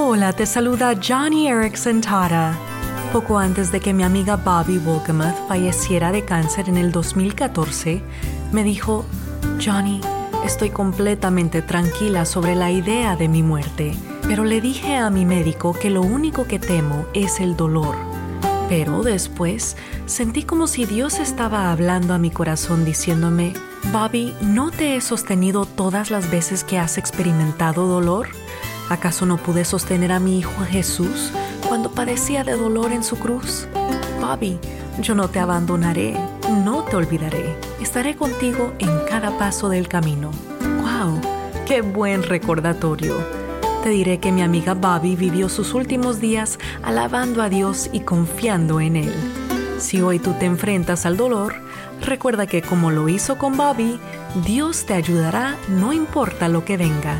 Hola, te saluda Johnny Erickson Tara. Poco antes de que mi amiga Bobby Wolgemuth falleciera de cáncer en el 2014, me dijo, Johnny, estoy completamente tranquila sobre la idea de mi muerte, pero le dije a mi médico que lo único que temo es el dolor. Pero después sentí como si Dios estaba hablando a mi corazón diciéndome, Bobby, ¿no te he sostenido todas las veces que has experimentado dolor? ¿Acaso no pude sostener a mi hijo Jesús cuando padecía de dolor en su cruz? Bobby, yo no te abandonaré, no te olvidaré, estaré contigo en cada paso del camino. ¡Wow! ¡Qué buen recordatorio! Te diré que mi amiga Bobby vivió sus últimos días alabando a Dios y confiando en Él. Si hoy tú te enfrentas al dolor, recuerda que como lo hizo con Bobby, Dios te ayudará no importa lo que venga.